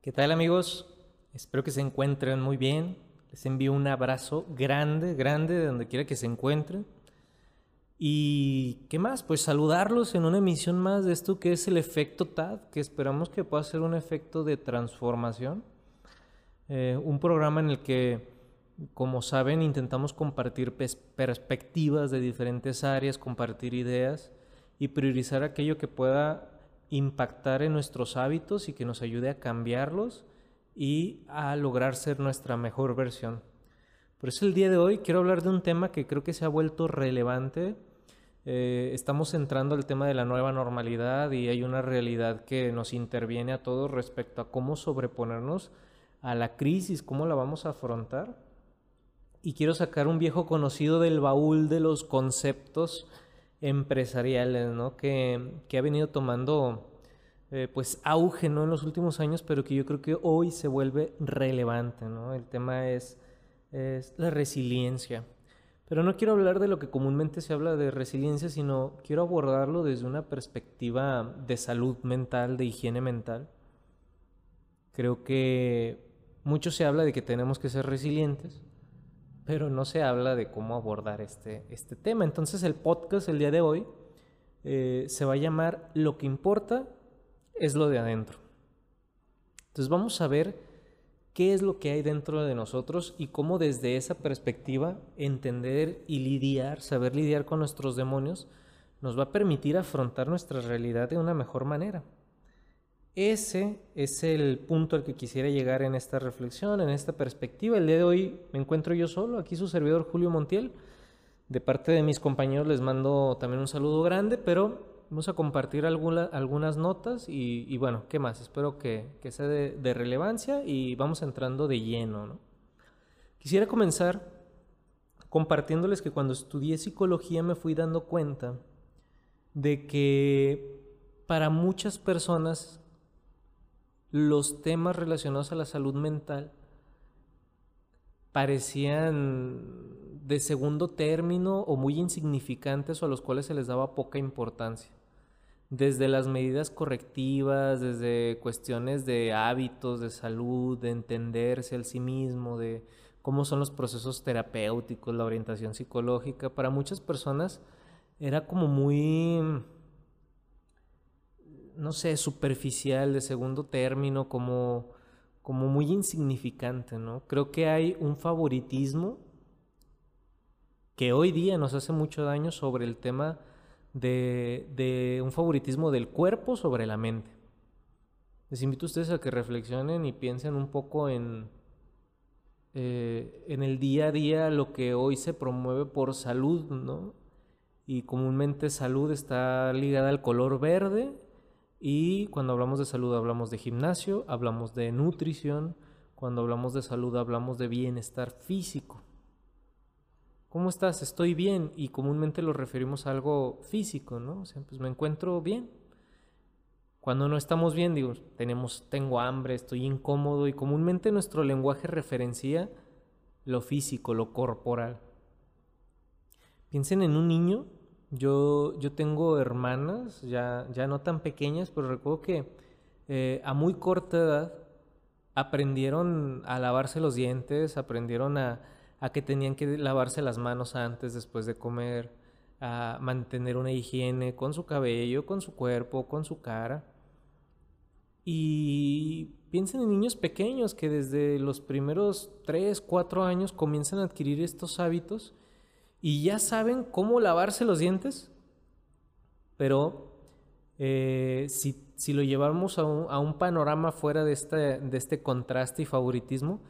¿Qué tal amigos? Espero que se encuentren muy bien. Les envío un abrazo grande, grande de donde quiera que se encuentren. Y qué más, pues saludarlos en una emisión más de esto que es el efecto TAD, que esperamos que pueda ser un efecto de transformación. Eh, un programa en el que, como saben, intentamos compartir perspectivas de diferentes áreas, compartir ideas y priorizar aquello que pueda impactar en nuestros hábitos y que nos ayude a cambiarlos y a lograr ser nuestra mejor versión. Por eso el día de hoy quiero hablar de un tema que creo que se ha vuelto relevante. Eh, estamos entrando al tema de la nueva normalidad y hay una realidad que nos interviene a todos respecto a cómo sobreponernos a la crisis, cómo la vamos a afrontar. Y quiero sacar un viejo conocido del baúl de los conceptos empresariales, ¿no? Que, que ha venido tomando eh, pues auge, ¿no? En los últimos años, pero que yo creo que hoy se vuelve relevante, ¿no? El tema es, es la resiliencia. Pero no quiero hablar de lo que comúnmente se habla de resiliencia, sino quiero abordarlo desde una perspectiva de salud mental, de higiene mental. Creo que mucho se habla de que tenemos que ser resilientes, pero no se habla de cómo abordar este, este tema. Entonces el podcast el día de hoy eh, se va a llamar Lo que importa es lo de adentro. Entonces vamos a ver qué es lo que hay dentro de nosotros y cómo desde esa perspectiva entender y lidiar, saber lidiar con nuestros demonios, nos va a permitir afrontar nuestra realidad de una mejor manera. Ese es el punto al que quisiera llegar en esta reflexión, en esta perspectiva. El día de hoy me encuentro yo solo, aquí su servidor Julio Montiel. De parte de mis compañeros les mando también un saludo grande, pero vamos a compartir algunas notas y, bueno, ¿qué más? Espero que, sea de, relevancia y vamos entrando de lleno. Quisiera comenzar compartiéndoles que cuando estudié psicología me fui dando cuenta de que para muchas personas los temas relacionados a la salud mental parecían de segundo término o muy insignificantes o a los cuales se les daba poca importancia. Desde las medidas correctivas, desde cuestiones de hábitos, de salud, de entenderse al sí mismo, de cómo son los procesos terapéuticos, la orientación psicológica, para muchas personas era como muy no sé, superficial, de segundo término, como, como muy insignificante, ¿no? Creo que hay un favoritismo que hoy día nos hace mucho daño sobre el tema de, de un favoritismo del cuerpo sobre la mente. Les invito a ustedes a que reflexionen y piensen un poco en, eh, en el día a día lo que hoy se promueve por salud, ¿no? Y comúnmente salud está ligada al color verde y cuando hablamos de salud hablamos de gimnasio, hablamos de nutrición, cuando hablamos de salud hablamos de bienestar físico. ¿Cómo estás? Estoy bien y comúnmente lo referimos a algo físico, ¿no? O sea, pues me encuentro bien. Cuando no estamos bien, digo, tenemos, tengo hambre, estoy incómodo y comúnmente nuestro lenguaje referencia lo físico, lo corporal. Piensen en un niño yo, yo tengo hermanas, ya, ya no tan pequeñas, pero recuerdo que eh, a muy corta edad aprendieron a lavarse los dientes, aprendieron a, a que tenían que lavarse las manos antes, después de comer, a mantener una higiene con su cabello, con su cuerpo, con su cara. Y piensen en niños pequeños que desde los primeros 3, 4 años comienzan a adquirir estos hábitos y ya saben cómo lavarse los dientes, pero eh, si, lo llevamos a un, panorama fuera de este, de este contraste y favoritismo,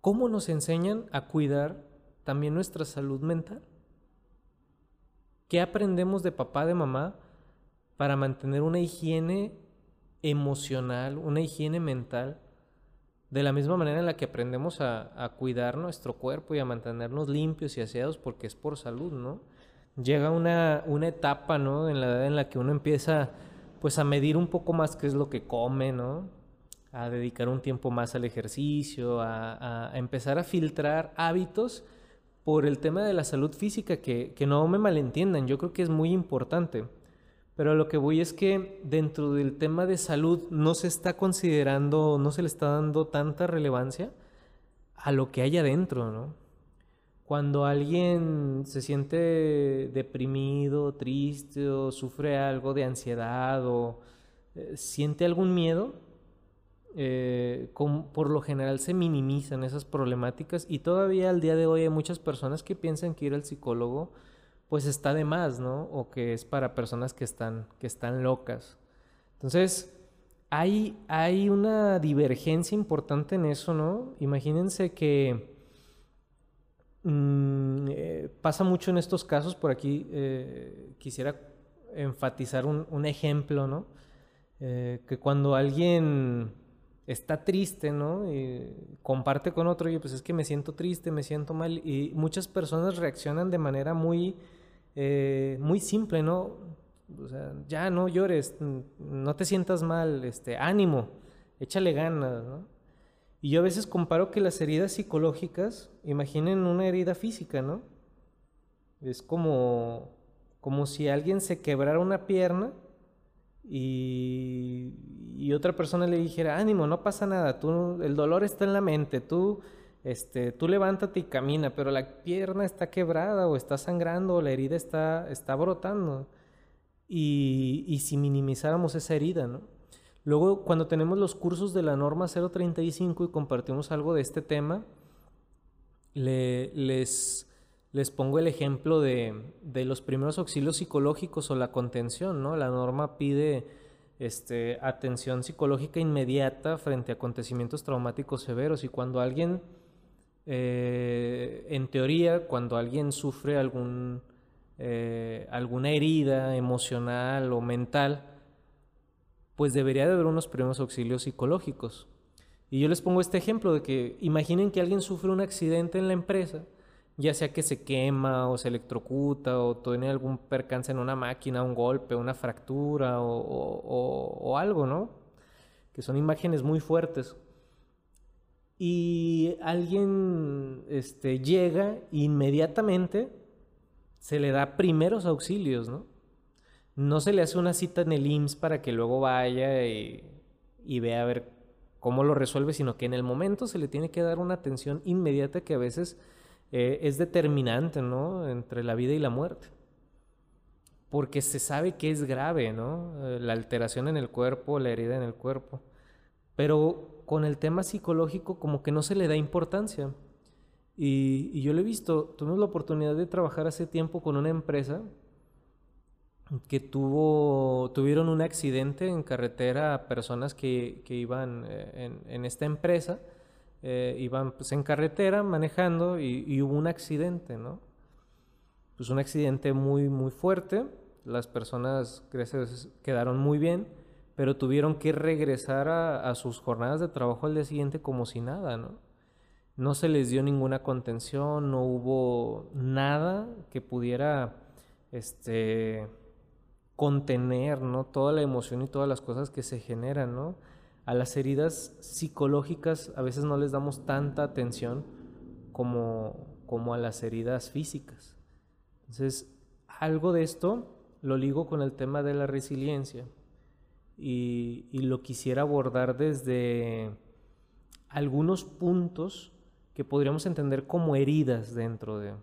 ¿cómo nos enseñan a cuidar también nuestra salud mental? ¿Qué aprendemos de papá, de mamá, para mantener una higiene emocional, una higiene mental? De la misma manera en la que aprendemos a, cuidar nuestro cuerpo y a mantenernos limpios y aseados porque es por salud, ¿no? Llega una, etapa, ¿no? En la edad en la que uno empieza pues a medir un poco más qué es lo que come, ¿no? A dedicar un tiempo más al ejercicio, a, empezar a filtrar hábitos por el tema de la salud física, que no me malentiendan, yo creo que es muy importante. Pero lo que voy es que dentro del tema de salud no se está considerando, no se le está dando tanta relevancia a lo que hay adentro, ¿no? Cuando alguien se siente deprimido, triste o sufre algo de ansiedad o eh, siente algún miedo, eh, por lo general se minimizan esas problemáticas y todavía al día de hoy hay muchas personas que piensan que ir al psicólogo pues está de más, ¿no? O que es para personas que están, que están locas. Entonces, hay, hay una divergencia importante en eso, ¿no? Imagínense que mm, eh, pasa mucho en estos casos, por aquí eh, quisiera enfatizar un, ejemplo, ¿no? Eh, que cuando alguien está triste, ¿no? Y comparte con otro, y pues es que me siento triste, me siento mal, y muchas personas reaccionan de manera muy, muy simple, ¿no? O sea, ya no llores, no te sientas mal, este, ánimo, échale ganas, ¿no? Y yo a veces comparo que las heridas psicológicas, imaginen una herida física, ¿no? Es como, como si alguien se quebrara una pierna y, y, otra persona le dijera, ánimo, no pasa nada, tú, el dolor está en la mente, tú, este, tú levántate y camina, pero la pierna está quebrada o está sangrando o la herida está, está brotando y, si minimizáramos esa herida, ¿no? Luego, cuando tenemos los cursos de la norma 035 y compartimos algo de este tema, les, les pongo el ejemplo de, de, los primeros auxilios psicológicos o la contención, ¿no? La norma pide este, atención psicológica inmediata frente a acontecimientos traumáticos severos y cuando alguien, eh, en teoría, cuando alguien sufre eh, alguna herida emocional o mental, pues debería de haber unos primeros auxilios psicológicos. Y yo les pongo este ejemplo de que imaginen que alguien sufre un accidente en la empresa, ya sea que se quema o se electrocuta o tiene algún percance en una máquina, un golpe, una fractura o, algo, ¿no? Que son imágenes muy fuertes. Y alguien este, llega inmediatamente se le da primeros auxilios, ¿no? No se le hace una cita en el IMSS para que luego vaya y, vea a ver cómo lo resuelve, sino que en el momento se le tiene que dar una atención inmediata que a veces eh, es determinante, ¿no? Entre la vida y la muerte. Porque se sabe que es grave, ¿no? Eh, la alteración en el cuerpo, la herida en el cuerpo. Pero con el tema psicológico como que no se le da importancia. Y, yo lo he visto, tuvimos la oportunidad de trabajar hace tiempo con una empresa que tuvo, tuvieron un accidente en carretera, personas que, que iban eh, en, esta empresa, eh, iban pues, en carretera manejando y, hubo un accidente, ¿no? Pues un accidente muy, muy fuerte, las personas gracias, quedaron muy bien, pero tuvieron que regresar a, sus jornadas de trabajo al día siguiente como si nada, ¿no? no se les dio ninguna contención, no hubo nada que pudiera este, contener ¿no? toda la emoción y todas las cosas que se generan. ¿no? A las heridas psicológicas a veces no les damos tanta atención como, como a las heridas físicas. Entonces, algo de esto lo ligo con el tema de la resiliencia y, y lo quisiera abordar desde algunos puntos que podríamos entender como heridas dentro de...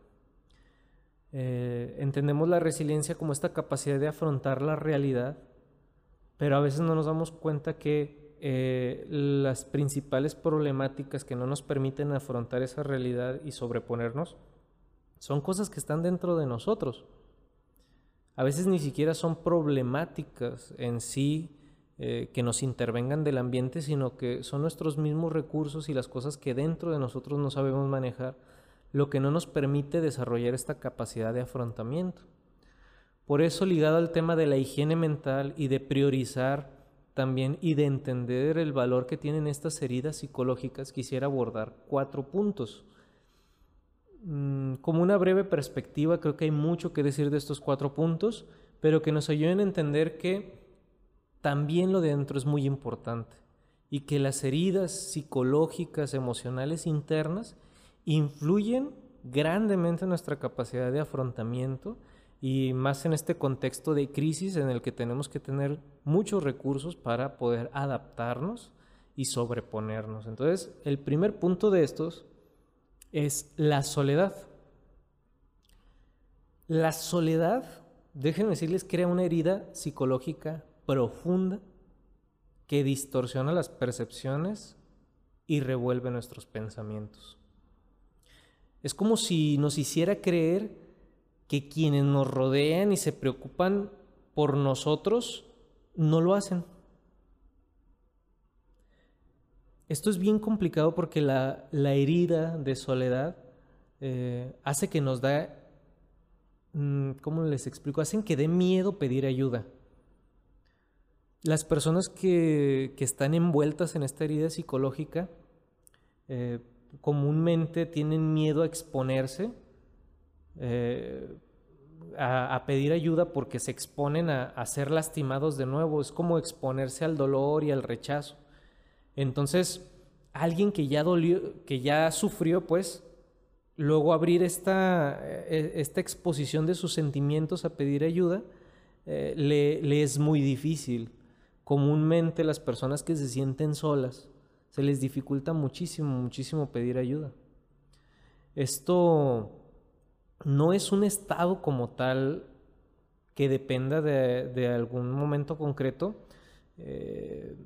Eh, entendemos la resiliencia como esta capacidad de afrontar la realidad, pero a veces no nos damos cuenta que eh, las principales problemáticas que no nos permiten afrontar esa realidad y sobreponernos son cosas que están dentro de nosotros. A veces ni siquiera son problemáticas en sí eh, que nos intervengan del ambiente, sino que son nuestros mismos recursos y las cosas que dentro de nosotros no sabemos manejar, lo que no nos permite desarrollar esta capacidad de afrontamiento. Por eso, ligado al tema de la higiene mental y de priorizar también y de entender el valor que tienen estas heridas psicológicas, quisiera abordar cuatro puntos. Mm, como una breve perspectiva, creo que hay mucho que decir de estos cuatro puntos, pero que nos ayuden a entender que también lo de dentro es muy importante y que las heridas psicológicas, emocionales internas influyen grandemente en nuestra capacidad de afrontamiento y más en este contexto de crisis en el que tenemos que tener muchos recursos para poder adaptarnos y sobreponernos. Entonces, el primer punto de estos es la soledad. La soledad, déjenme decirles, crea una herida psicológica profunda que distorsiona las percepciones y revuelve nuestros pensamientos. Es como si nos hiciera creer que quienes nos rodean y se preocupan por nosotros no lo hacen. Esto es bien complicado porque la, herida de soledad eh, hace que nos da, mm, ¿cómo les explico? Hacen que dé miedo pedir ayuda. Las personas que, están envueltas en esta herida psicológica eh, comúnmente tienen miedo a exponerse, eh, a, pedir ayuda porque se exponen a, ser lastimados de nuevo. Es como exponerse al dolor y al rechazo. Entonces, alguien que ya sufrió, pues, luego abrir esta, e, esta exposición de sus sentimientos a pedir ayuda, eh, le es muy difícil comúnmente las personas que se sienten solas se les dificulta muchísimo, muchísimo pedir ayuda. Esto no es un estado como tal que dependa de, algún momento concreto. Eh,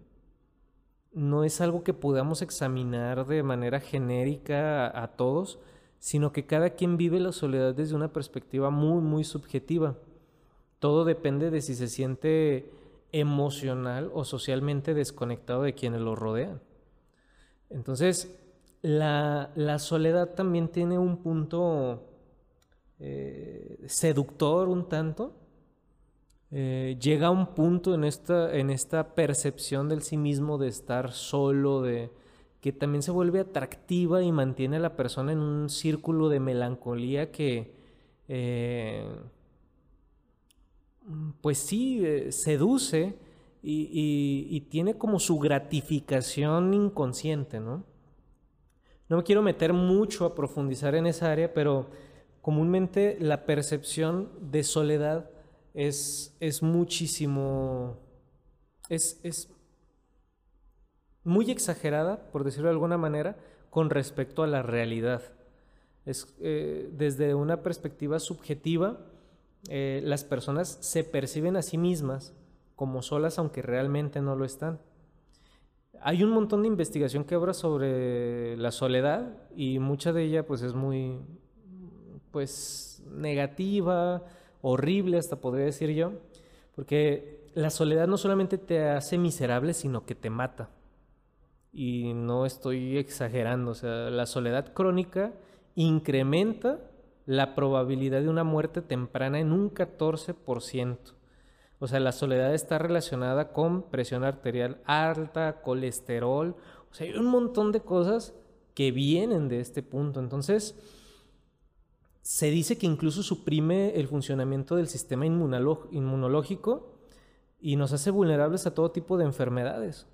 no es algo que podamos examinar de manera genérica a, a, todos, sino que cada quien vive la soledad desde una perspectiva muy, muy subjetiva. Todo depende de si se siente emocional o socialmente desconectado de quienes lo rodean. Entonces, la, soledad también tiene un punto eh, seductor un tanto. Eh, llega a un punto en esta, en esta percepción del sí mismo de estar solo, de que también se vuelve atractiva y mantiene a la persona en un círculo de melancolía que eh, pues sí, eh, seduce y, tiene como su gratificación inconsciente, ¿no? No me quiero meter mucho a profundizar en esa área, pero comúnmente la percepción de soledad es, es muchísimo, es, es muy exagerada, por decirlo de alguna manera, con respecto a la realidad. Es eh, desde una perspectiva subjetiva, eh, las personas se perciben a sí mismas como solas aunque realmente no lo están. Hay un montón de investigación que habla sobre la soledad y mucha de ella pues es muy pues negativa, horrible hasta podría decir yo, porque la soledad no solamente te hace miserable, sino que te mata. Y no estoy exagerando, o sea, la soledad crónica incrementa la probabilidad de una muerte temprana en un 14%. O sea, la soledad está relacionada con presión arterial alta, colesterol, o sea, hay un montón de cosas que vienen de este punto. Entonces, se dice que incluso suprime el funcionamiento del sistema inmunológico y nos hace vulnerables a todo tipo de enfermedades.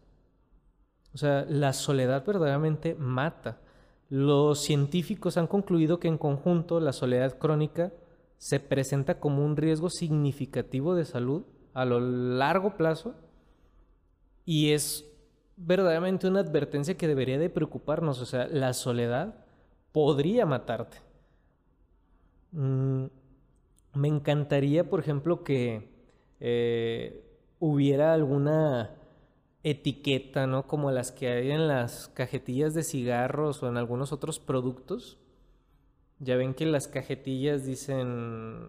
O sea, la soledad verdaderamente mata. Los científicos han concluido que en conjunto la soledad crónica se presenta como un riesgo significativo de salud a lo largo plazo y es verdaderamente una advertencia que debería de preocuparnos. O sea, la soledad podría matarte. Mm, me encantaría, por ejemplo, que eh, hubiera alguna etiqueta, ¿no? Como las que hay en las cajetillas de cigarros o en algunos otros productos. Ya ven que las cajetillas dicen,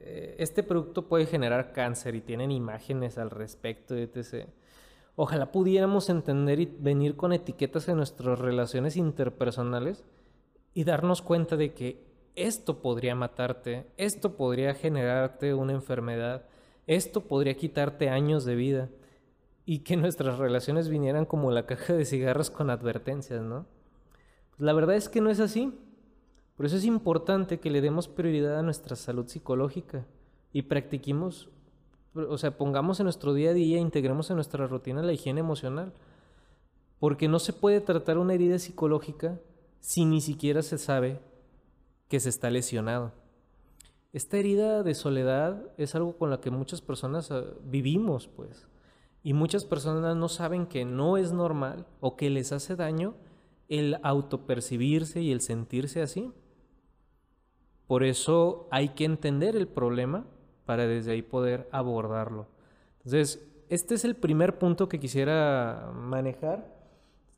eh, este producto puede generar cáncer y tienen imágenes al respecto, etc. Ojalá pudiéramos entender y venir con etiquetas en nuestras relaciones interpersonales y darnos cuenta de que esto podría matarte, esto podría generarte una enfermedad, esto podría quitarte años de vida y que nuestras relaciones vinieran como la caja de cigarros con advertencias, ¿no? Pues la verdad es que no es así. Por eso es importante que le demos prioridad a nuestra salud psicológica y practiquemos, o sea, pongamos en nuestro día a día, integremos en nuestra rutina la higiene emocional. Porque no se puede tratar una herida psicológica si ni siquiera se sabe que se está lesionado. esta herida de soledad es algo con la que muchas personas ah, vivimos, pues. Y muchas personas no saben que no es normal o que les hace daño el autopercibirse y el sentirse así. Por eso hay que entender el problema para desde ahí poder abordarlo. Entonces, este es el primer punto que quisiera manejar.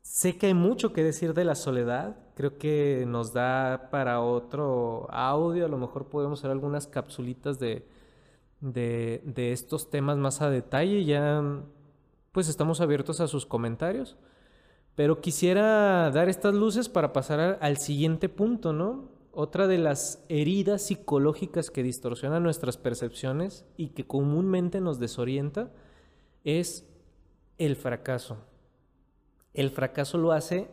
Sé que hay mucho que decir de la soledad. Creo que nos da para otro audio. A lo mejor podemos hacer algunas capsulitas de, de, de estos temas más a detalle. Ya pues estamos abiertos a sus comentarios. Pero quisiera dar estas luces para pasar al siguiente punto, ¿no? Otra de las heridas psicológicas que distorsionan nuestras percepciones y que comúnmente nos desorienta es el fracaso. El fracaso lo hace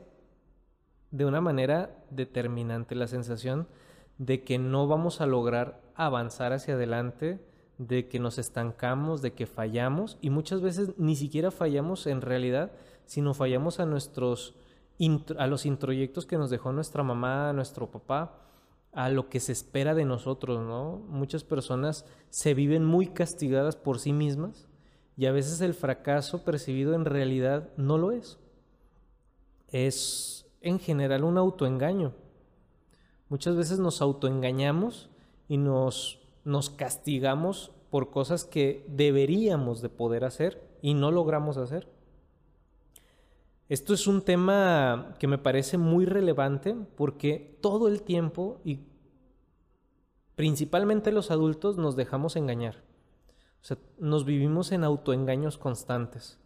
de una manera determinante, la sensación de que no vamos a lograr avanzar hacia adelante, de que nos estancamos, de que fallamos y muchas veces ni siquiera fallamos en realidad, sino fallamos a nuestros a los introyectos que nos dejó nuestra mamá, nuestro papá, a lo que se espera de nosotros, ¿no? Muchas personas se viven muy castigadas por sí mismas y a veces el fracaso percibido en realidad no lo es. Es en general un autoengaño. Muchas veces nos autoengañamos y nos nos castigamos por cosas que deberíamos de poder hacer y no logramos hacer. Esto es un tema que me parece muy relevante porque todo el tiempo y principalmente los adultos nos dejamos engañar. Nos vivimos en autoengaños constantes.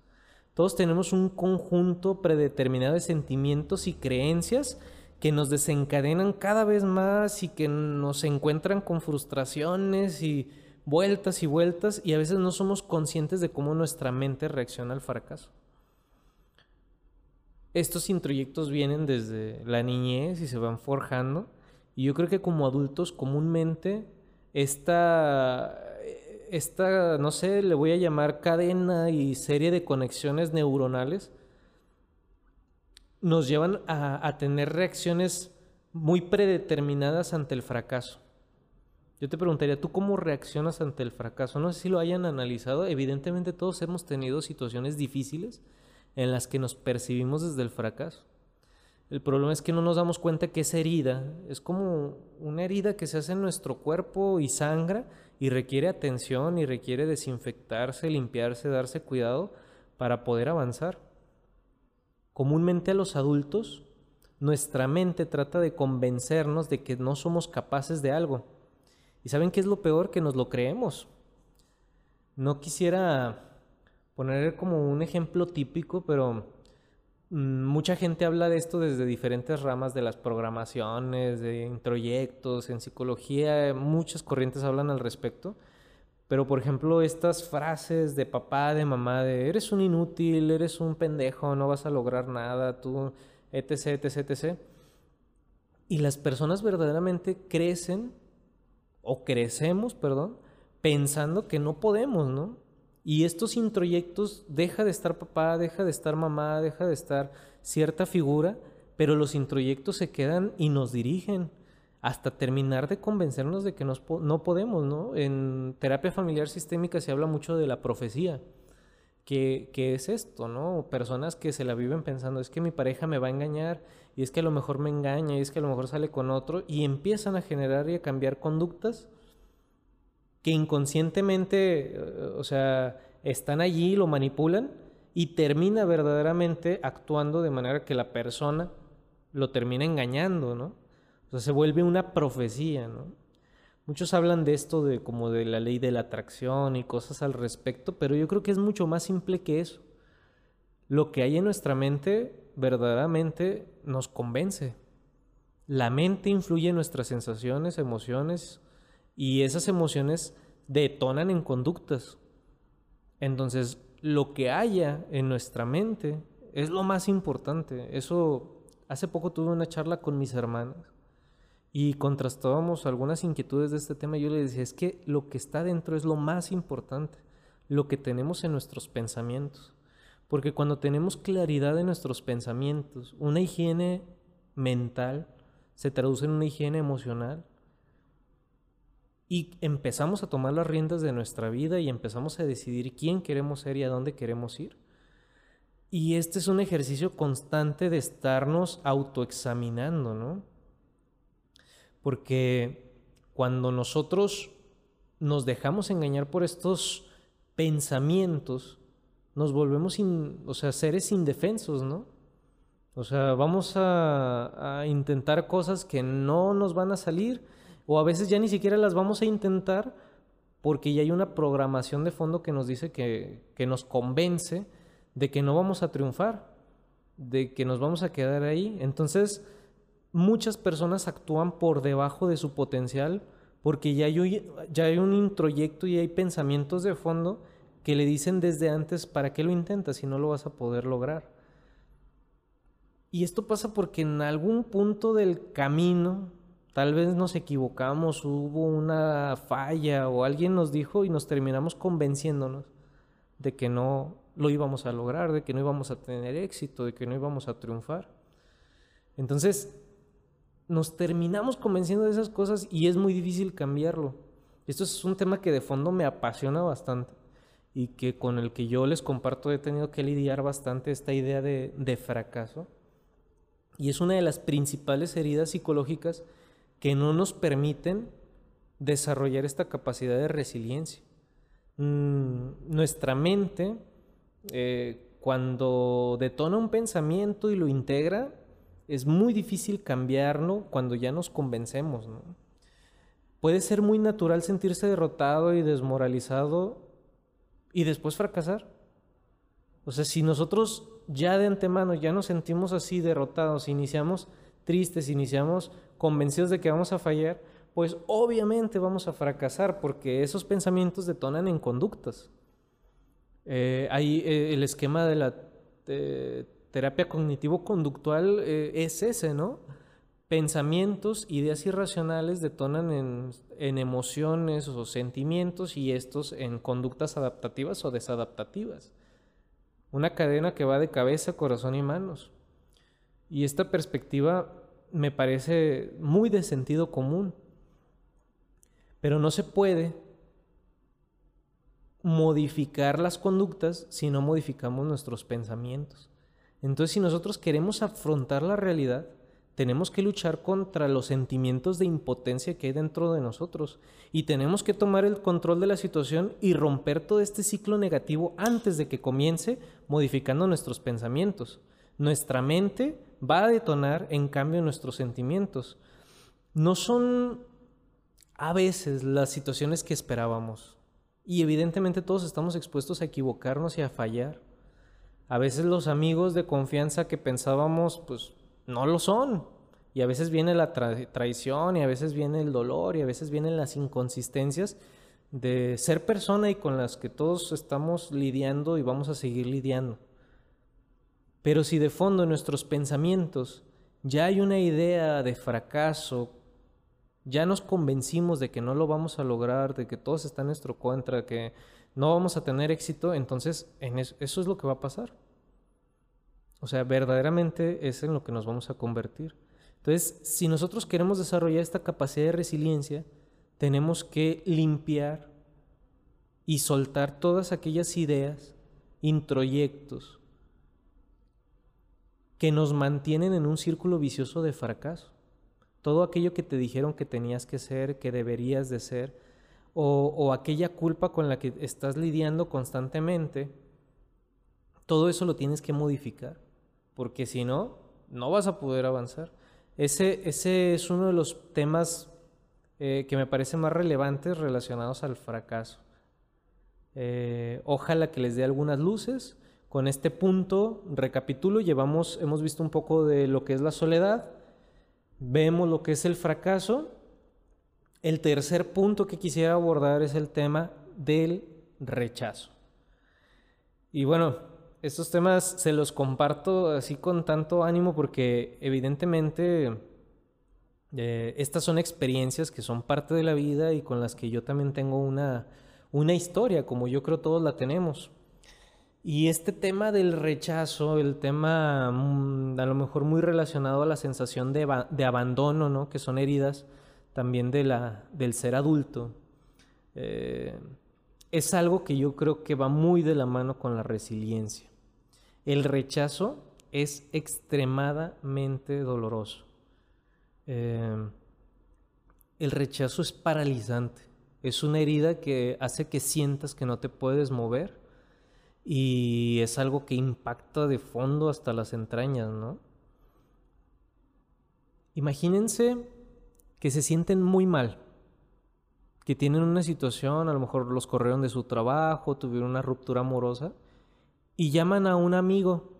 Todos tenemos un conjunto predeterminado de sentimientos y creencias que nos desencadenan cada vez más y que nos encuentran con frustraciones y vueltas y vueltas y a veces no somos conscientes de cómo nuestra mente reacciona al fracaso. Estos introyectos vienen desde la niñez y se van forjando y yo creo que como adultos comúnmente esta, esta, no sé, le voy a llamar cadena y serie de conexiones neuronales nos llevan a, tener reacciones muy predeterminadas ante el fracaso. Yo te preguntaría, ¿tú cómo reaccionas ante el fracaso? No sé si lo hayan analizado. Evidentemente todos hemos tenido situaciones difíciles en las que nos percibimos desde el fracaso. El problema es que no nos damos cuenta que esa herida es como una herida que se hace en nuestro cuerpo y sangra y requiere atención y requiere desinfectarse, limpiarse, darse cuidado para poder avanzar. Comúnmente a los adultos, nuestra mente trata de convencernos de que no somos capaces de algo. ¿Y saben qué es lo peor? Que nos lo creemos. No quisiera poner como un ejemplo típico, pero mm, mucha gente habla de esto desde diferentes ramas de las programaciones, de introyectos, en psicología, muchas corrientes hablan al respecto. Pero por ejemplo, estas frases de papá, de mamá, de eres un inútil, eres un pendejo, no vas a lograr nada, tú, etc, etc, etc. Y las personas verdaderamente crecen, o crecemos, perdón, pensando que no podemos, ¿no? Y estos introyectos, deja de estar papá, deja de estar mamá, deja de estar cierta figura, pero los introyectos se quedan y nos dirigen hasta terminar de convencernos de que no podemos, ¿no? En terapia familiar sistémica se habla mucho de la profecía, que, es esto, ¿no? Personas que se la viven pensando, es que mi pareja me va a engañar, y es que a lo mejor me engaña, y es que a lo mejor sale con otro, y empiezan a generar y a cambiar conductas que inconscientemente, eh, o sea, están allí, lo manipulan, y termina verdaderamente actuando de manera que la persona lo termina engañando, ¿no? Sea, se vuelve una profecía, ¿no? Muchos hablan de esto de como de la ley de la atracción y cosas al respecto, pero yo creo que es mucho más simple que eso. Lo que hay en nuestra mente verdaderamente nos convence. La mente influye en nuestras sensaciones, emociones, y esas emociones detonan en conductas. Entonces, lo que haya en nuestra mente es lo más importante. Eso, hace poco tuve una charla con mis hermanas y contrastábamos algunas inquietudes de este tema, yo le decía, es que lo que está dentro es lo más importante, lo que tenemos en nuestros pensamientos. Porque cuando tenemos claridad en nuestros pensamientos, una higiene mental se traduce en una higiene emocional. y empezamos a tomar las riendas de nuestra vida y empezamos a decidir quién queremos ser y a dónde queremos ir. Y este es un ejercicio constante de estarnos autoexaminando, ¿no? Porque cuando nosotros nos dejamos engañar por estos pensamientos, nos volvemos, o sea, seres indefensos, ¿no? O sea, vamos a, a intentar cosas que no nos van a salir o a veces ya ni siquiera las vamos a intentar porque ya hay una programación de fondo que nos dice que, que nos convence de que no vamos a triunfar, de que nos vamos a quedar ahí. Entonces, muchas personas actúan por debajo de su potencial porque ya hay, un introyecto y hay pensamientos de fondo que le dicen desde antes, ¿para qué lo intentas si no lo vas a poder lograr? Y esto pasa porque en algún punto del camino Tal vez nos equivocamos, hubo una falla o alguien nos dijo y nos terminamos convenciéndonos de que no lo íbamos a lograr, de que no íbamos a tener éxito, de que no íbamos a triunfar. Entonces, nos terminamos convenciendo de esas cosas y es muy difícil cambiarlo. Esto es un tema que de fondo me apasiona bastante y que con el que yo les comparto he tenido que lidiar bastante esta idea de, fracaso. Y es una de las principales heridas psicológicas que no nos permiten desarrollar esta capacidad de resiliencia. Mm, nuestra mente, eh, cuando detona un pensamiento y lo integra, es muy difícil cambiarlo cuando ya nos convencemos. Puede ser muy natural sentirse derrotado y desmoralizado y después fracasar. O sea, si nosotros ya de antemano ya nos sentimos así derrotados, iniciamos tristes, iniciamos convencidos de que vamos a fallar, pues obviamente vamos a fracasar porque esos pensamientos detonan en conductas. Eh, ahí eh, el esquema de la terapia cognitivo-conductual eh, es ese, ¿no? Pensamientos, ideas irracionales detonan en, en emociones o sentimientos y estos en conductas adaptativas o desadaptativas. Una cadena que va de cabeza, corazón y manos. Y esta perspectiva me parece muy de sentido común. Pero no se puede modificar las conductas si no modificamos nuestros pensamientos. Entonces, si nosotros queremos afrontar la realidad, tenemos que luchar contra los sentimientos de impotencia que hay dentro de nosotros y tenemos que tomar el control de la situación y romper todo este ciclo negativo antes de que comience modificando nuestros pensamientos. Nuestra mente va a detonar en cambio nuestros sentimientos. No son a veces las situaciones que esperábamos. Y evidentemente todos estamos expuestos a equivocarnos y a fallar. A veces los amigos de confianza que pensábamos, pues no lo son. Y a veces viene la traición y a veces viene el dolor y a veces vienen las inconsistencias de ser persona y con las que todos estamos lidiando y vamos a seguir lidiando. Pero si de fondo en nuestros pensamientos ya hay una idea de fracaso, ya nos convencimos de que no lo vamos a lograr, de que todo está en nuestro contra, que no vamos a tener éxito, entonces en eso, eso es lo que va a pasar. O sea, verdaderamente es en lo que nos vamos a convertir. Entonces, si nosotros queremos desarrollar esta capacidad de resiliencia, tenemos que limpiar y soltar todas aquellas ideas, introyectos, que nos mantienen en un círculo vicioso de fracaso. Todo aquello que te dijeron que tenías que ser, que deberías de ser, o, aquella culpa con la que estás lidiando constantemente, todo eso lo tienes que modificar, porque si no, no vas a poder avanzar. Ese, ese es uno de los temas eh, que me parecen más relevantes relacionados al fracaso. Eh, ojalá que les dé algunas luces con este punto, recapitulo, llevamos, hemos visto un poco de lo que es la soledad, vemos lo que es el fracaso. El tercer punto que quisiera abordar es el tema del rechazo. Y bueno, estos temas se los comparto así con tanto ánimo porque evidentemente eh, estas son experiencias que son parte de la vida y con las que yo también tengo una, una historia, como yo creo todos la tenemos. Y este tema del rechazo, el tema mm, a lo mejor muy relacionado a la sensación de, abandono, ¿no? que son heridas también de la, del ser adulto, eh, es algo que yo creo que va muy de la mano con la resiliencia. El rechazo es extremadamente doloroso. Eh, el rechazo es paralizante. Es una herida que hace que sientas que no te puedes mover y es algo que impacta de fondo hasta las entrañas, ¿no? Imagínense que se sienten muy mal, que tienen una situación, a lo mejor los corrieron de su trabajo, tuvieron una ruptura amorosa y llaman a un amigo,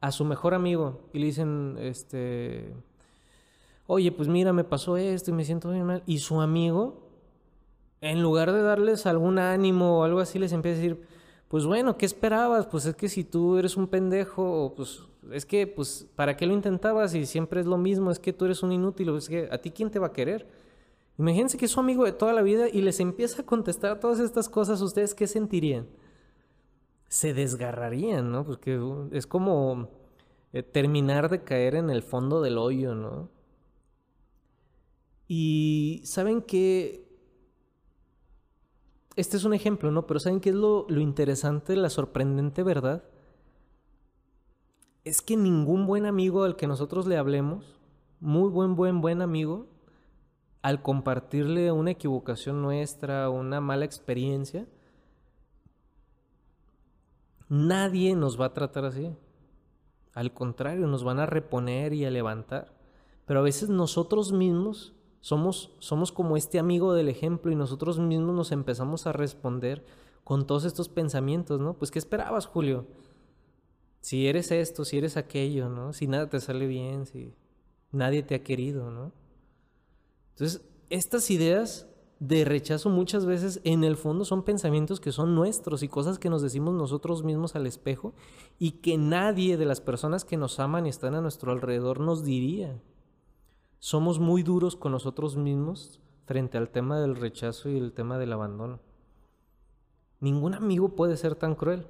a su mejor amigo y le dicen, este, oye, pues mira, me pasó esto y me siento muy mal. Y su amigo, en lugar de darles algún ánimo o algo así, les empieza a decir, pues bueno, ¿qué esperabas? Pues es que si tú eres un pendejo, pues es que, pues, ¿para qué lo intentabas? Y siempre es lo mismo, es que tú eres un inútil, es que a ti quién te va a querer. Imagínense que es su amigo de toda la vida y les empieza a contestar todas estas cosas, ¿ustedes qué sentirían? Se desgarrarían, ¿no? Porque uh, es como eh, terminar de caer en el fondo del hoyo, ¿no? Y saben que este es un ejemplo, ¿no? Pero ¿saben qué es lo, interesante, la sorprendente verdad? Es que ningún buen amigo al que nosotros le hablemos, muy buen, buen, buen amigo, al compartirle una equivocación nuestra, una mala experiencia, nadie nos va a tratar así. Al contrario, nos van a reponer y a levantar. Pero a veces nosotros mismos somos, somos como este amigo del ejemplo y nosotros mismos nos empezamos a responder con todos estos pensamientos, ¿no? Pues ¿qué esperabas, Julio? Si eres esto, si eres aquello, ¿no? Si nada te sale bien, si nadie te ha querido, ¿no? Entonces, estas ideas de rechazo muchas veces en el fondo son pensamientos que son nuestros y cosas que nos decimos nosotros mismos al espejo y que nadie de las personas que nos aman y están a nuestro alrededor nos diría somos muy duros con nosotros mismos frente al tema del rechazo y el tema del abandono. Ningún amigo puede ser tan cruel.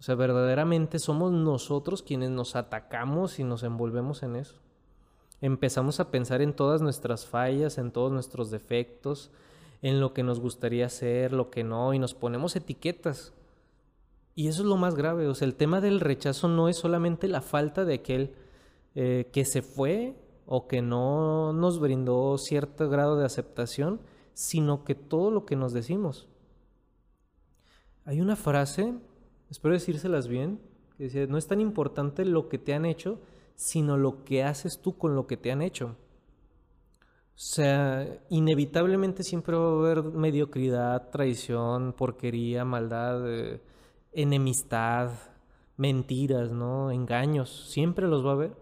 O sea, verdaderamente somos nosotros quienes nos atacamos y nos envolvemos en eso. Empezamos a pensar en todas nuestras fallas, en todos nuestros defectos, en lo que nos gustaría hacer, lo que no, y nos ponemos etiquetas. Y eso es lo más grave. O sea, el tema del rechazo no es solamente la falta de aquel eh, que se fue o que no nos brindó cierto grado de aceptación, sino que todo lo que nos decimos. Hay una frase, espero decírselas bien, que dice, no es tan importante lo que te han hecho, sino lo que haces tú con lo que te han hecho. O sea, inevitablemente siempre va a haber mediocridad, traición, porquería, maldad, eh, enemistad, mentiras, ¿no? Engaños, siempre los va a haber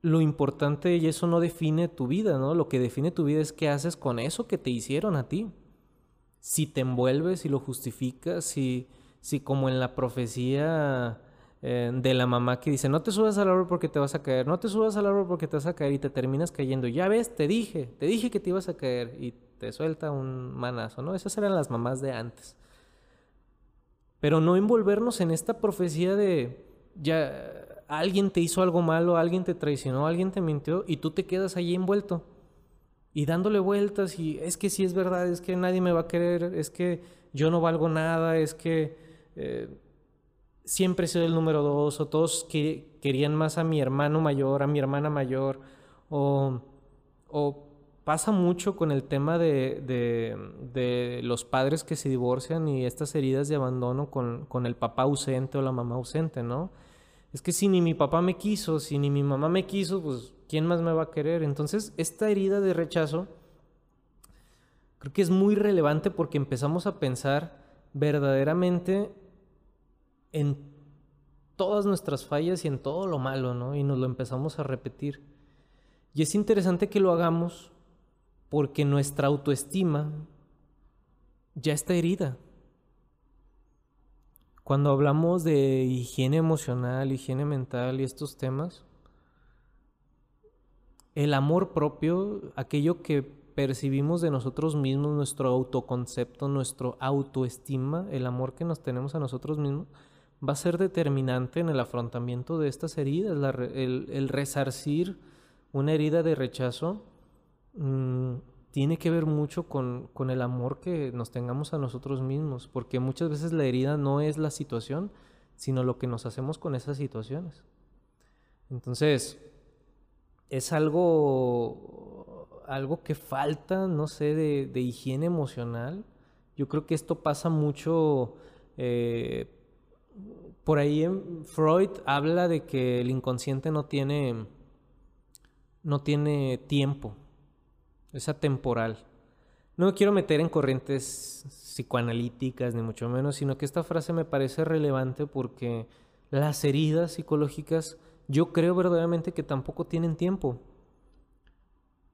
lo importante y eso no define tu vida, ¿no? Lo que define tu vida es qué haces con eso que te hicieron a ti. Si te envuelves, y lo justificas, si, si como en la profecía eh, de la mamá que dice, no te subas al árbol porque te vas a caer, no te subas al árbol porque te vas a caer y te terminas cayendo. Ya ves, te dije, te dije que te ibas a caer y te suelta un manazo, ¿no? Esas eran las mamás de antes. Pero no envolvernos en esta profecía de, ya, alguien te hizo algo malo, alguien te traicionó, alguien te mintió y tú te quedas allí envuelto y dándole vueltas y es que sí es verdad, es que nadie me va a querer, es que yo no valgo nada, es que eh, siempre he sido el número dos o todos querían más a mi hermano mayor, a mi hermana mayor o, pasa mucho con el tema de, de, los padres que se divorcian y estas heridas de abandono con, con el papá ausente o la mamá ausente, ¿no? es que si ni mi papá me quiso, si ni mi mamá me quiso, pues ¿quién más me va a querer? Entonces, esta herida de rechazo creo que es muy relevante porque empezamos a pensar verdaderamente en todas nuestras fallas y en todo lo malo, ¿no? Y nos lo empezamos a repetir. Y es interesante que lo hagamos porque nuestra autoestima ya está herida. Cuando hablamos de higiene emocional, higiene mental y estos temas, el amor propio, aquello que percibimos de nosotros mismos, nuestro autoconcepto, nuestro autoestima, el amor que nos tenemos a nosotros mismos, va a ser determinante en el afrontamiento de estas heridas, el, resarcir una herida de rechazo. Mm, tiene que ver mucho con, con, el amor que nos tengamos a nosotros mismos, porque muchas veces la herida no es la situación, sino lo que nos hacemos con esas situaciones. Entonces, es algo, algo que falta, no sé, de, de higiene emocional. Yo creo que esto pasa mucho, eh, por ahí Freud habla de que el inconsciente no tiene, no tiene tiempo, es atemporal. No me quiero meter en corrientes psicoanalíticas, ni mucho menos, sino que esta frase me parece relevante porque las heridas psicológicas yo creo verdaderamente que tampoco tienen tiempo.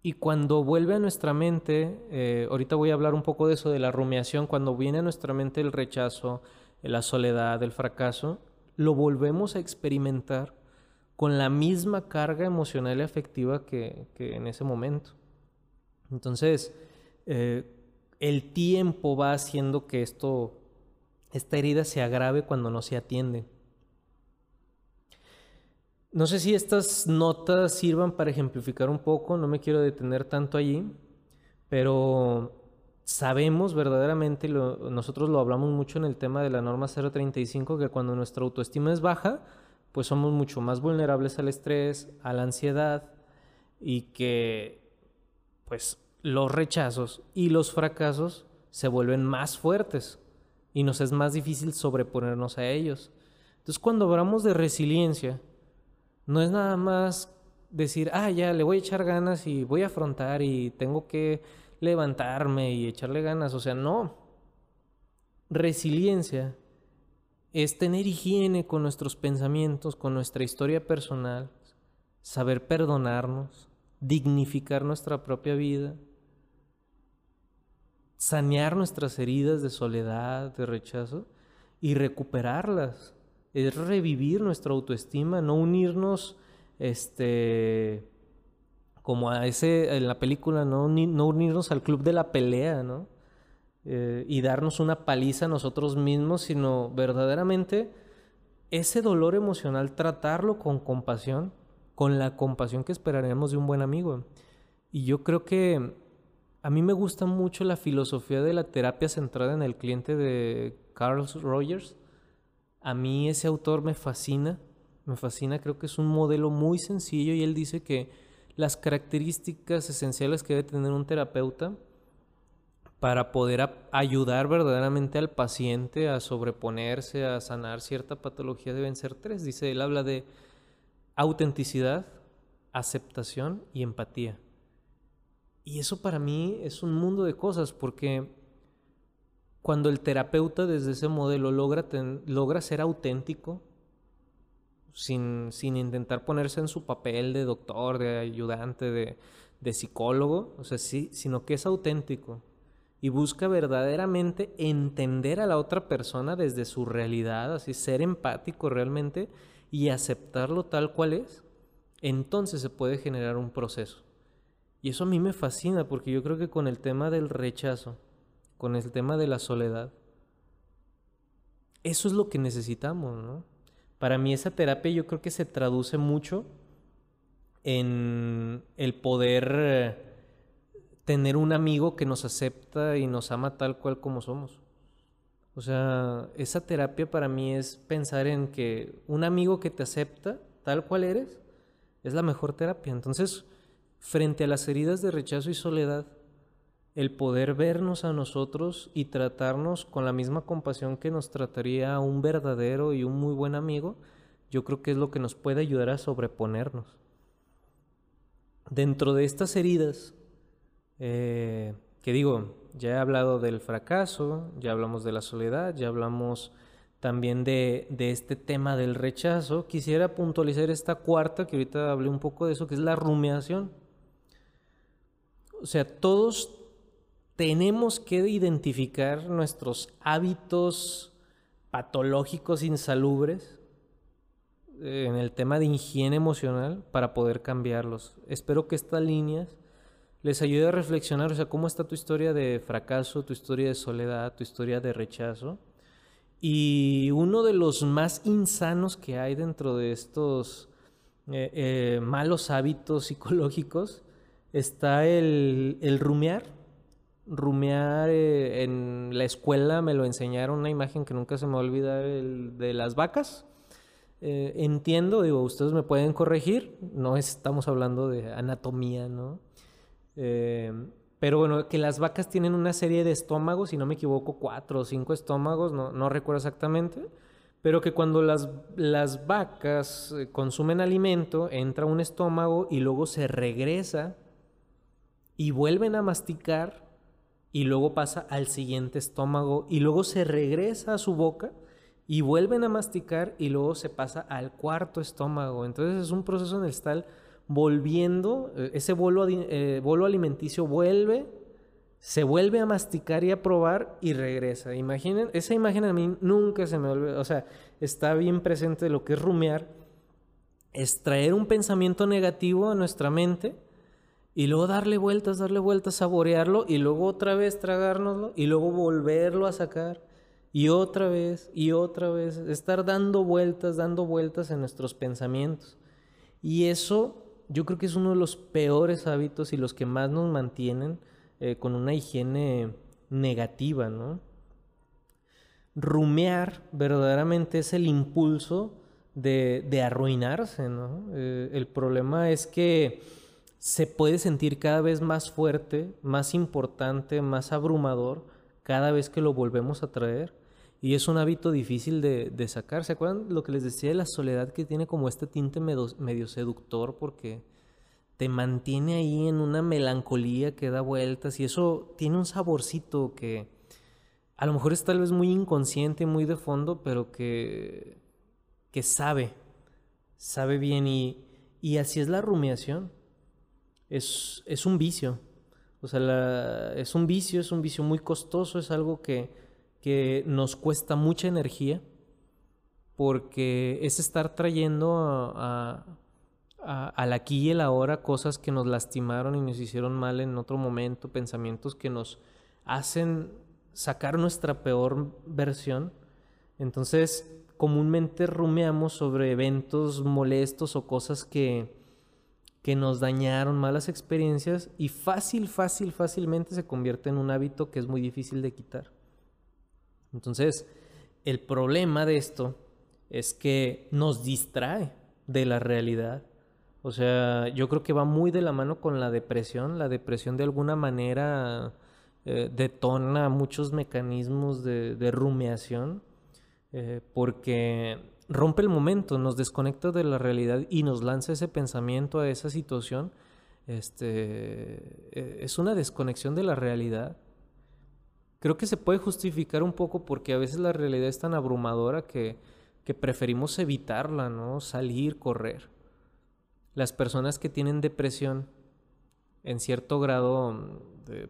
Y cuando vuelve a nuestra mente, eh, ahorita voy a hablar un poco de eso, de la rumiación, cuando viene a nuestra mente el rechazo, la soledad, el fracaso, lo volvemos a experimentar con la misma carga emocional y afectiva que, en ese momento. Entonces, eh, el tiempo va haciendo que esto, esta herida se agrave cuando no se atiende. No sé si estas notas sirvan para ejemplificar un poco, no me quiero detener tanto allí, pero sabemos verdaderamente, nosotros lo hablamos mucho en el tema de la norma 035, que cuando nuestra autoestima es baja, pues somos mucho más vulnerables al estrés, a la ansiedad y que pues los rechazos y los fracasos se vuelven más fuertes y nos es más difícil sobreponernos a ellos. Entonces cuando hablamos de resiliencia, no es nada más decir, ah, ya, le voy a echar ganas y voy a afrontar y tengo que levantarme y echarle ganas. O sea, no. Resiliencia es tener higiene con nuestros pensamientos, con nuestra historia personal, saber perdonarnos, dignificar nuestra propia vida, sanear nuestras heridas de soledad, de rechazo y recuperarlas es revivir nuestra autoestima, no unirnos, este, como a ese, en la película, no, no unirnos al club de la pelea, ¿no? Eh, y darnos una paliza a nosotros mismos, sino verdaderamente ese dolor emocional tratarlo con compasión, con la compasión que esperaríamos de un buen amigo. Y yo creo que a mí me gusta mucho la filosofía de la terapia centrada en el cliente de Carl Rogers a mí ese autor me fascina, me fascina, creo que es un modelo muy sencillo y él dice que las características esenciales que debe tener un terapeuta para poder ayudar verdaderamente al paciente a sobreponerse, a sanar cierta patología deben ser tres. Dice, él habla de autenticidad, aceptación y empatía. Y eso para mí es un mundo de cosas porque cuando el terapeuta desde ese modelo logra, logra ser auténtico, sin, sin, intentar ponerse en su papel de doctor, de ayudante, de, de psicólogo, o sea, sí, sino que es auténtico y busca verdaderamente entender a la otra persona desde su realidad, así ser empático realmente y aceptarlo tal cual es, entonces se puede generar un proceso. Y eso a mí me fascina porque yo creo que con el tema del rechazo, con el tema de la soledad. Eso es lo que necesitamos, ¿no? Para mí esa terapia yo creo que se traduce mucho en el poder eh, tener un amigo que nos acepta y nos ama tal cual como somos. O sea, esa terapia para mí es pensar en que un amigo que te acepta tal cual eres es la mejor terapia. Entonces, frente a las heridas de rechazo y soledad, el poder vernos a nosotros y tratarnos con la misma compasión que nos trataría un verdadero y un muy buen amigo, yo creo que es lo que nos puede ayudar a sobreponernos. Dentro de estas heridas, eh, que digo, ya he hablado del fracaso, ya hablamos de la soledad, ya hablamos también de, de este tema del rechazo, quisiera puntualizar esta cuarta, que ahorita hablé un poco de eso, que es la rumiación. O sea, todos tenemos que identificar nuestros hábitos patológicos insalubres eh, en el tema de higiene emocional para poder cambiarlos. Espero que estas líneas les ayude a reflexionar, o sea, cómo está tu historia de fracaso, tu historia de soledad, tu historia de rechazo. Y uno de los más insanos que hay dentro de estos eh, eh, malos hábitos psicológicos está el, el rumear. Rumear eh, en la escuela me lo enseñaron una imagen que nunca se me va de las vacas. Eh, entiendo, digo, ustedes me pueden corregir, no estamos hablando de anatomía, ¿no? Eh, pero bueno, que las vacas tienen una serie de estómagos, si no me equivoco, cuatro o cinco estómagos, no, no recuerdo exactamente, pero que cuando las, las vacas consumen alimento, entra un estómago y luego se regresa y vuelven a masticar y luego pasa al siguiente estómago y luego se regresa a su boca y vuelven a masticar y luego se pasa al cuarto estómago. Entonces es un proceso en el está volviendo, eh, ese bolo, eh, bolo alimenticio vuelve, se vuelve a masticar y a probar y regresa. Imaginen, esa imagen a mí nunca se me olvida, o sea, está bien presente lo que es rumear, extraer un pensamiento negativo a nuestra mente y luego darle vueltas, darle vueltas, saborearlo y luego otra vez tragárnoslo y luego volverlo a sacar y otra vez y otra vez, estar dando vueltas, dando vueltas en nuestros pensamientos. Y eso yo creo que es uno de los peores hábitos y los que más nos mantienen eh, con una higiene negativa, ¿no? Rumear verdaderamente es el impulso de, arruinarse, ¿no? Eh, el problema es que se puede sentir cada vez más fuerte, más importante, más abrumador cada vez que lo volvemos a traer. Y es un hábito difícil de, sacar. ¿Se acuerdan lo que les decía de la soledad que tiene como este tinte medio, seductor? Porque te mantiene ahí en una melancolía que da vueltas y eso tiene un saborcito que a lo mejor es tal vez muy inconsciente, muy de fondo, pero que, que sabe, sabe bien y, y así es la rumiación es, un vicio. O sea, es un vicio, es un vicio muy costoso, es algo que, que nos cuesta mucha energía porque es estar trayendo a, a, al aquí y el ahora cosas que nos lastimaron y nos hicieron mal en otro momento, pensamientos que nos hacen sacar nuestra peor versión. Entonces, comúnmente rumeamos sobre eventos molestos o cosas que, que nos dañaron, malas experiencias y fácil, fácil, fácilmente se convierte en un hábito que es muy difícil de quitar. Entonces, el problema de esto es que nos distrae de la realidad. O sea, yo creo que va muy de la mano con la depresión. La depresión de alguna manera eh, detona muchos mecanismos de, rumiación eh, porque rompe el momento, nos desconecta de la realidad y nos lanza ese pensamiento a esa situación, este, e, es una desconexión de la realidad. Creo que se puede justificar un poco porque a veces la realidad es tan abrumadora que, que preferimos evitarla, ¿no? Salir, correr. Las personas que tienen depresión, en cierto grado,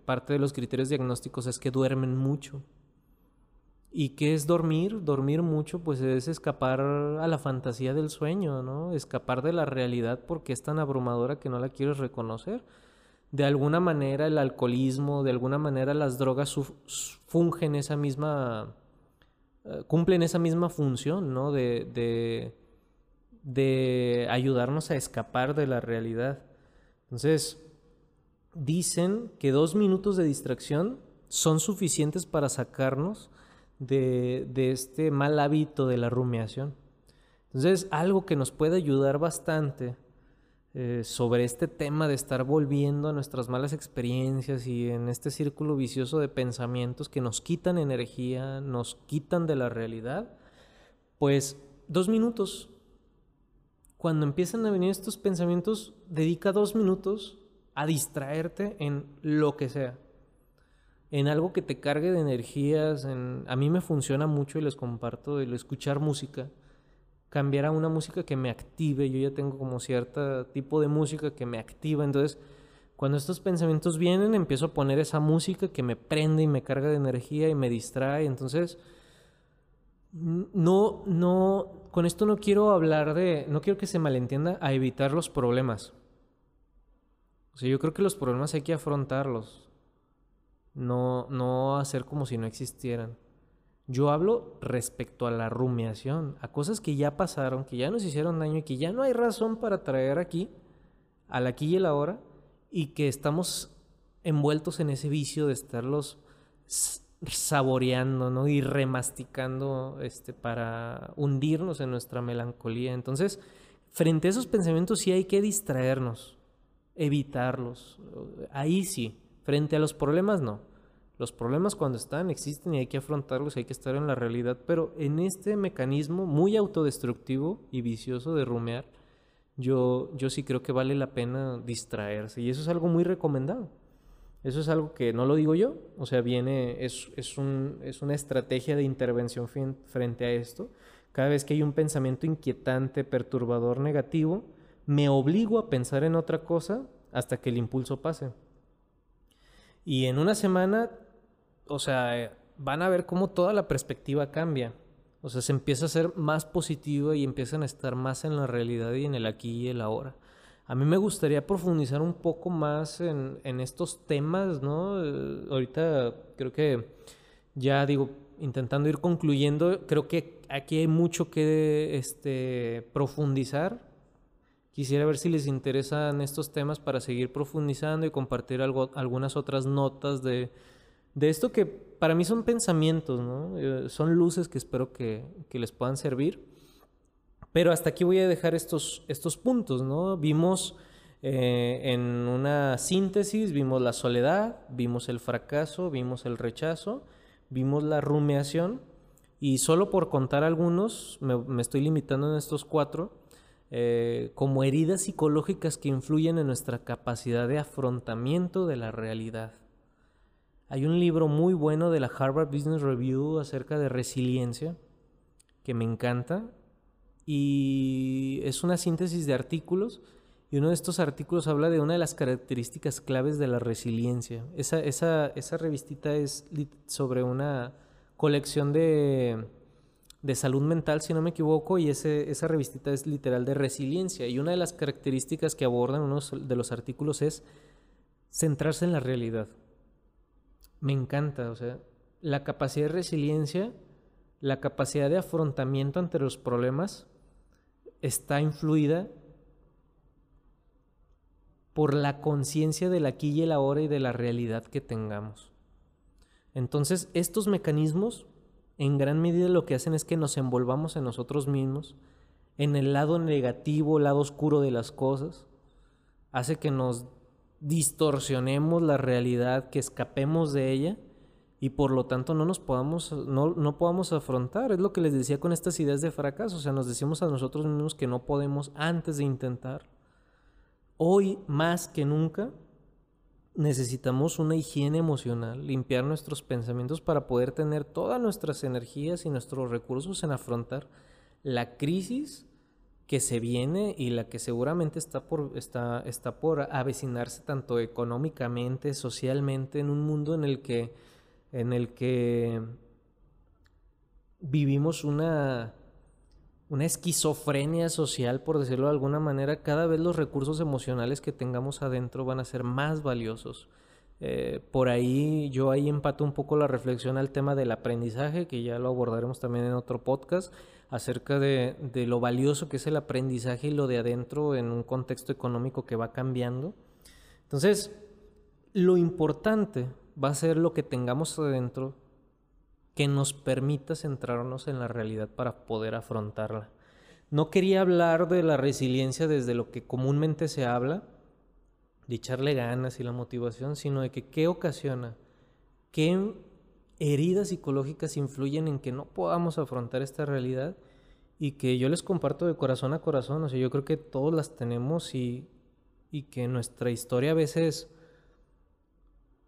parte de los criterios diagnósticos es que duermen mucho. ¿Y qué es dormir? Dormir mucho, pues es escapar a la fantasía del sueño, ¿no? Escapar de la realidad porque es tan abrumadora que no la quieres reconocer. De alguna manera el alcoholismo, de alguna manera las drogas fungen esa misma, eh, cumplen esa misma función, ¿no? De, de, de ayudarnos a escapar de la realidad. Entonces, dicen que dos minutos de distracción son suficientes para sacarnos de, este mal hábito de la rumiación. Entonces, algo que nos puede ayudar bastante eh, sobre este tema de estar volviendo a nuestras malas experiencias y en este círculo vicioso de pensamientos que nos quitan energía, nos quitan de la realidad, pues dos minutos. Cuando empiezan a venir estos pensamientos, dedica dos minutos a distraerte en lo que sea en algo que te cargue de energías. A mí me funciona mucho y les comparto el escuchar música. Cambiar a una música que me active. Yo ya tengo como cierto tipo de música que me activa. Entonces, cuando estos pensamientos vienen, empiezo a poner esa música que me prende y me carga de energía y me distrae. Entonces, no, no, con esto no quiero hablar de, no quiero que se malentienda a evitar los problemas. O sea, yo creo que los problemas hay que afrontarlos no, no hacer como si no existieran. Yo hablo respecto a la rumiación, a cosas que ya pasaron, que ya nos hicieron daño y que ya no hay razón para traer aquí, al aquí y el ahora, y que estamos envueltos en ese vicio de estarlos saboreando, ¿no? Y remasticando este, para hundirnos en nuestra melancolía. Entonces, frente a esos pensamientos sí hay que distraernos, evitarlos. Ahí sí. Frente a los problemas no. Los problemas cuando están existen y hay que afrontarlos, hay que estar en la realidad, pero en este mecanismo muy autodestructivo y vicioso de rumear, yo, yo sí creo que vale la pena distraerse y eso es algo muy recomendado. Eso es algo que no lo digo yo, o sea, viene, es, es, un, es una estrategia de intervención frente a esto. Cada vez que hay un pensamiento inquietante, perturbador, negativo, me obligo a pensar en otra cosa hasta que el impulso pase. Y en una semana, o sea, van a ver cómo toda la perspectiva cambia. O sea, se empieza a ser más positivo y empiezan a estar más en la realidad y en el aquí y el ahora. A mí me gustaría profundizar un poco más en, estos temas, ¿no? Eh, ahorita creo que ya digo, intentando ir concluyendo, creo que aquí hay mucho que este, profundizar. Quisiera ver si les interesan estos temas para seguir profundizando y compartir algunas otras notas de, esto que para mí son pensamientos. Eh, son luces que espero que, les puedan servir. Pero hasta aquí voy a dejar estos, puntos, ¿no? Vimos eh, en una síntesis, vimos la soledad, vimos el fracaso, vimos el rechazo, vimos la rumiación y solo por contar algunos, me, estoy limitando en estos cuatro, eh, como heridas psicológicas que influyen en nuestra capacidad de afrontamiento de la realidad. Hay un libro muy bueno de la Harvard Business Review acerca de resiliencia que me encanta y es una síntesis de artículos y uno de estos artículos habla de una de las características claves de la resiliencia. Esa, esa, esa revistita es sobre una colección de, de, salud mental, si no me equivoco, y ese, esa revistita es literal de resiliencia. Y una de las características que abordan uno de los artículos es centrarse en la realidad. Me encanta, o sea, la capacidad de resiliencia, la capacidad de afrontamiento ante los problemas, está influida por la conciencia del aquí y el ahora y de la realidad que tengamos. Entonces, estos mecanismos en gran medida lo que hacen es que nos envolvamos en nosotros mismos, en el lado negativo, lado oscuro de las cosas, hace que nos distorsionemos la realidad, que escapemos de ella y por lo tanto no nos podamos, no, no podamos afrontar. Es lo que les decía con estas ideas de fracaso. O sea, nos decimos a nosotros mismos que no podemos antes de intentar. Hoy más que nunca necesitamos una higiene emocional, limpiar nuestros pensamientos para poder tener todas nuestras energías y nuestros recursos en afrontar la crisis que se viene y la que seguramente está por, está, está por avecinarse tanto económicamente, socialmente, en un mundo en el que en el que vivimos una, una esquizofrenia social, por decirlo de alguna manera, cada vez los recursos emocionales que tengamos adentro van a ser más valiosos. Eh, por ahí yo ahí empato un poco la reflexión al tema del aprendizaje, que ya lo abordaremos también en otro podcast, acerca de, de lo valioso que es el aprendizaje y lo de adentro en un contexto económico que va cambiando. Entonces, lo importante va a ser lo que tengamos adentro que nos permita centrarnos en la realidad para poder afrontarla. No quería hablar de la resiliencia desde lo que comúnmente se habla, de echarle ganas y la motivación, sino de que qué ocasiona, qué heridas psicológicas influyen en que no podamos afrontar esta realidad y que yo les comparto de corazón a corazón, o sea, yo creo que todos las tenemos y, y que nuestra historia a veces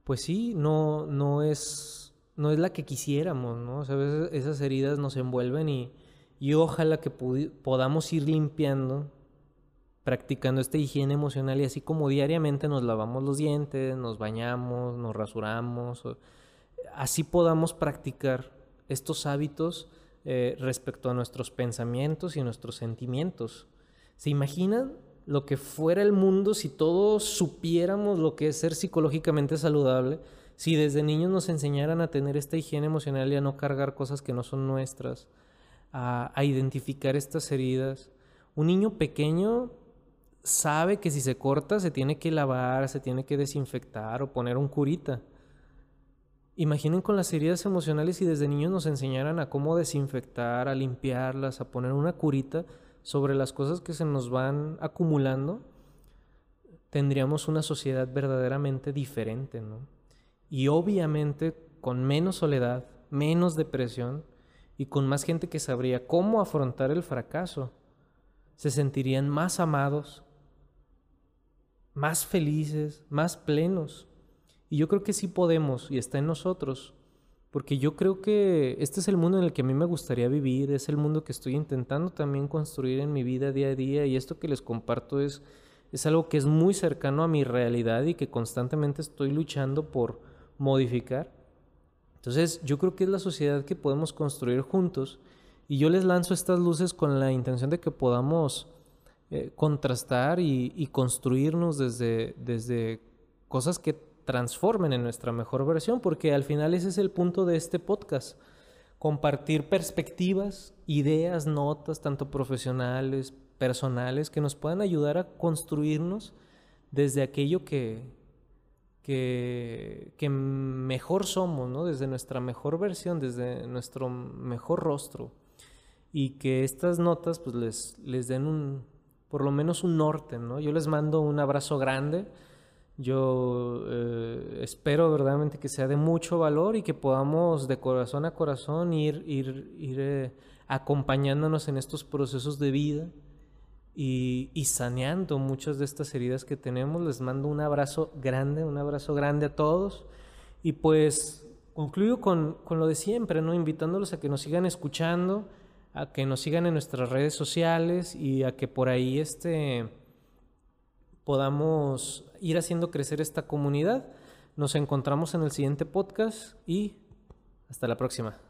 pues sí, no, no, es, no es la que quisiéramos, ¿no? O sea, a veces esas heridas nos envuelven y, y ojalá que podamos ir limpiando, practicando esta higiene emocional y así como diariamente nos lavamos los dientes, nos bañamos, nos rasuramos, así podamos practicar estos hábitos eh, respecto a nuestros pensamientos y nuestros sentimientos. ¿Se imaginan lo que fuera el mundo si todos supiéramos lo que es ser psicológicamente saludable, si desde niños nos enseñaran a tener esta higiene emocional y a no cargar cosas que no son nuestras, a, identificar estas heridas. Un niño pequeño sabe que si se corta se tiene que lavar, se tiene que desinfectar o poner un curita. Imaginen con las heridas emocionales si desde niños nos enseñaran a cómo desinfectar, a limpiarlas, a poner una curita sobre las cosas que se nos van acumulando, tendríamos una sociedad verdaderamente diferente, ¿no? Y obviamente con menos soledad, menos depresión y con más gente que sabría cómo afrontar el fracaso. Se sentirían más amados, más felices, más plenos. Y yo creo que sí podemos y está en nosotros, porque yo creo que este es el mundo en el que a mí me gustaría vivir, es el mundo que estoy intentando también construir en mi vida día a día y esto que les comparto es, es algo que es muy cercano a mi realidad y que constantemente estoy luchando por modificar. Entonces yo creo que es la sociedad que podemos construir juntos y yo les lanzo estas luces con la intención de que podamos eh, contrastar y, y, construirnos desde, desde cosas que transformen en nuestra mejor versión, porque al final ese es el punto de este podcast. Compartir perspectivas, ideas, notas, tanto profesionales, personales, que nos puedan ayudar a construirnos desde aquello que, que, que mejor somos, ¿no? desde nuestra mejor versión, desde nuestro mejor rostro. Y que estas notas pues les, les den un, por lo menos un norte, ¿no? Yo les mando un abrazo grande yo eh, espero verdaderamente que sea de mucho valor y que podamos de corazón a corazón ir, ir, ir eh, acompañándonos en estos procesos de vida y, saneando muchas de estas heridas que tenemos. Les mando un abrazo grande, un abrazo grande a todos. Y pues concluyo con, con lo de siempre, ¿no? Invitándolos a que nos sigan escuchando, a que nos sigan en nuestras redes sociales y a que por ahí este podamos ir haciendo crecer esta comunidad. Nos encontramos en el siguiente podcast y hasta la próxima.